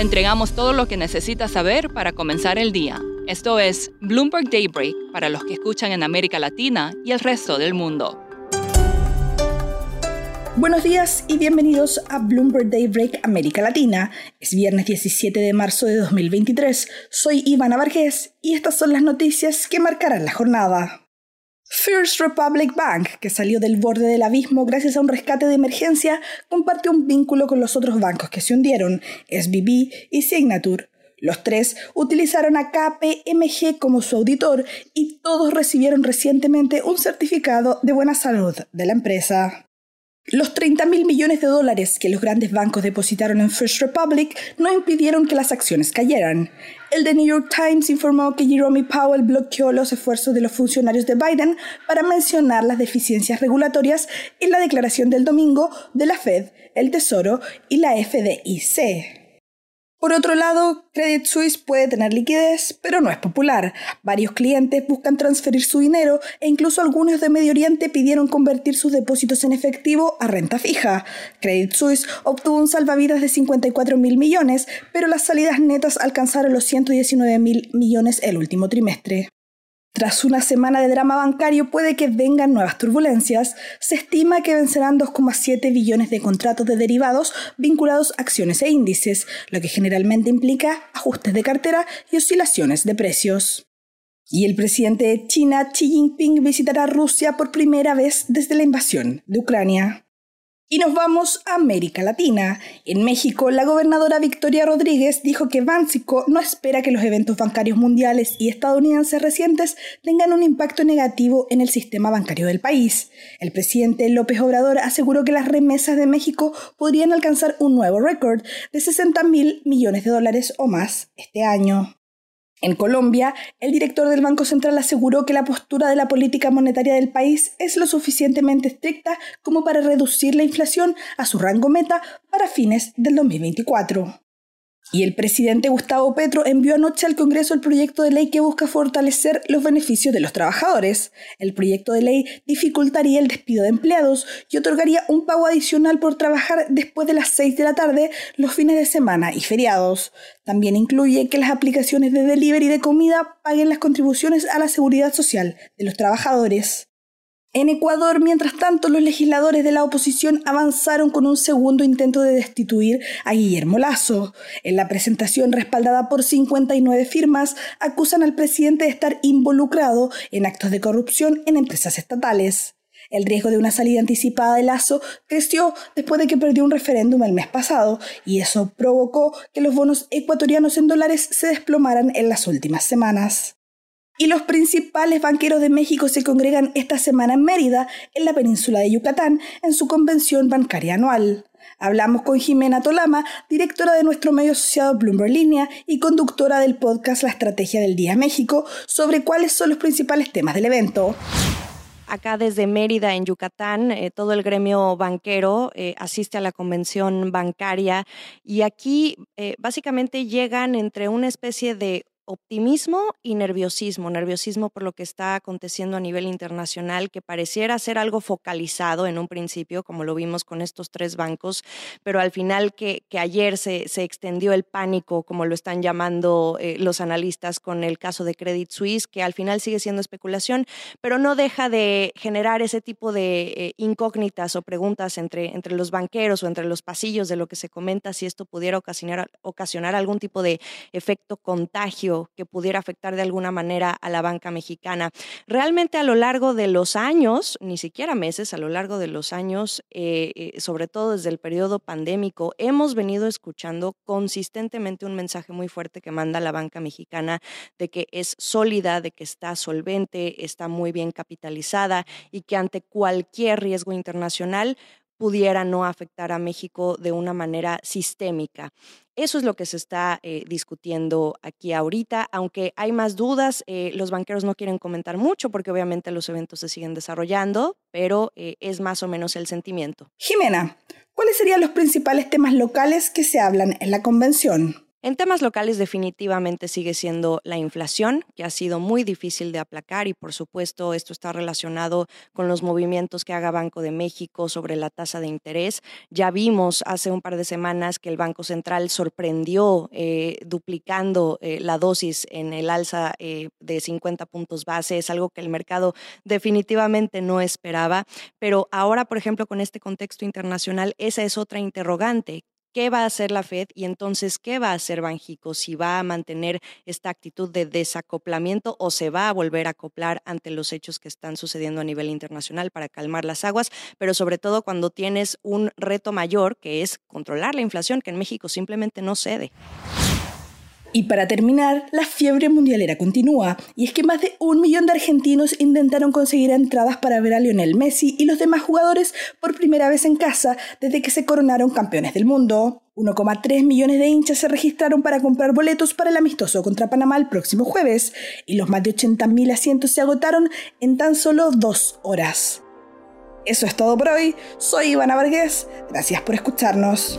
Entregamos todo lo que necesita saber para comenzar el día. Esto es Bloomberg Daybreak para los que escuchan en América Latina y el resto del mundo. Buenos días y bienvenidos a Bloomberg Daybreak América Latina. Es viernes 17 de marzo de 2023. Soy Ivana Vargés y estas son las noticias que marcarán la jornada. First Republic Bank, que salió del borde del abismo gracias a un rescate de emergencia, compartió un vínculo con los otros bancos que se hundieron, SBB y Signature. Los tres utilizaron a KPMG como su auditor y todos recibieron recientemente un certificado de buena salud de la empresa. Los 30 mil millones de dólares que los grandes bancos depositaron en First Republic no impidieron que las acciones cayeran. El The New York Times informó que Jerome Powell bloqueó los esfuerzos de los funcionarios de Biden para mencionar las deficiencias regulatorias en la declaración del domingo de la Fed, el Tesoro y la FDIC. Por otro lado, Credit Suisse puede tener liquidez, pero no es popular. Varios clientes buscan transferir su dinero e incluso algunos de Medio Oriente pidieron convertir sus depósitos en efectivo a renta fija. Credit Suisse obtuvo un salvavidas de 54 mil millones, pero las salidas netas alcanzaron los 119 mil millones el último trimestre. Tras una semana de drama bancario puede que vengan nuevas turbulencias. Se estima que vencerán 2,7 billones de contratos de derivados vinculados a acciones e índices, lo que generalmente implica ajustes de cartera y oscilaciones de precios. Y el presidente de China, Xi Jinping, visitará Rusia por primera vez desde la invasión de Ucrania. Y nos vamos a América Latina. En México, la gobernadora Victoria Rodríguez dijo que Bánsico no espera que los eventos bancarios mundiales y estadounidenses recientes tengan un impacto negativo en el sistema bancario del país. El presidente López Obrador aseguró que las remesas de México podrían alcanzar un nuevo récord de 60 mil millones de dólares o más este año. En Colombia, el director del Banco Central aseguró que la postura de la política monetaria del país es lo suficientemente estricta como para reducir la inflación a su rango meta para fines del 2024. Y el presidente Gustavo Petro envió anoche al Congreso el proyecto de ley que busca fortalecer los beneficios de los trabajadores. El proyecto de ley dificultaría el despido de empleados y otorgaría un pago adicional por trabajar después de las 6 de la tarde, los fines de semana y feriados. También incluye que las aplicaciones de delivery de comida paguen las contribuciones a la seguridad social de los trabajadores. En Ecuador, mientras tanto, los legisladores de la oposición avanzaron con un segundo intento de destituir a Guillermo Lazo. En la presentación respaldada por 59 firmas, acusan al presidente de estar involucrado en actos de corrupción en empresas estatales. El riesgo de una salida anticipada de Lazo creció después de que perdió un referéndum el mes pasado y eso provocó que los bonos ecuatorianos en dólares se desplomaran en las últimas semanas y los principales banqueros de México se congregan esta semana en Mérida, en la península de Yucatán, en su convención bancaria anual. Hablamos con Jimena Tolama, directora de nuestro medio asociado Bloomberg Línea y conductora del podcast La Estrategia del Día México, sobre cuáles son los principales temas del evento acá desde Mérida, en Yucatán, eh, todo el gremio banquero eh, asiste a la convención bancaria y aquí eh, básicamente llegan entre una especie de optimismo y nerviosismo, nerviosismo por lo que está aconteciendo a nivel internacional, que pareciera ser algo focalizado en un principio, como lo vimos con estos tres bancos, pero al final que, que ayer se, se, extendió el pánico, como lo están llamando eh, los analistas con el caso de Credit Suisse, que al final sigue siendo especulación, pero no deja de generar ese tipo de eh, incógnitas o preguntas entre, entre los banqueros o entre los pasillos de lo que se comenta, si esto pudiera ocasionar, ocasionar algún tipo de efecto contagio que pudiera afectar de alguna manera a la banca mexicana. Realmente a lo largo de los años, ni siquiera meses, a lo largo de los años, eh, eh, sobre todo desde el periodo pandémico, hemos venido escuchando consistentemente un mensaje muy fuerte que manda la banca mexicana de que es sólida, de que está solvente, está muy bien capitalizada y que ante cualquier riesgo internacional pudiera no afectar a México de una manera sistémica. Eso es lo que se está eh, discutiendo aquí ahorita, aunque hay más dudas, eh, los banqueros no quieren comentar mucho porque obviamente los eventos se siguen desarrollando, pero eh, es más o menos el sentimiento. Jimena, ¿cuáles serían los principales temas locales que se hablan en la convención? En temas locales definitivamente sigue siendo la inflación, que ha sido muy difícil de aplacar y por supuesto esto está relacionado con los movimientos que haga Banco de México sobre la tasa de interés. Ya vimos hace un par de semanas que el Banco Central sorprendió eh, duplicando eh, la dosis en el alza eh, de 50 puntos base. Es algo que el mercado definitivamente no esperaba, pero ahora, por ejemplo, con este contexto internacional, esa es otra interrogante qué va a hacer la Fed y entonces qué va a hacer Banjico, si va a mantener esta actitud de desacoplamiento o se va a volver a acoplar ante los hechos que están sucediendo a nivel internacional para calmar las aguas, pero sobre todo cuando tienes un reto mayor que es controlar la inflación, que en México simplemente no cede. Y para terminar, la fiebre mundialera continúa, y es que más de un millón de argentinos intentaron conseguir entradas para ver a Lionel Messi y los demás jugadores por primera vez en casa desde que se coronaron campeones del mundo. 1,3 millones de hinchas se registraron para comprar boletos para el amistoso contra Panamá el próximo jueves, y los más de 80.000 asientos se agotaron en tan solo dos horas. Eso es todo por hoy, soy Ivana Vargas, gracias por escucharnos.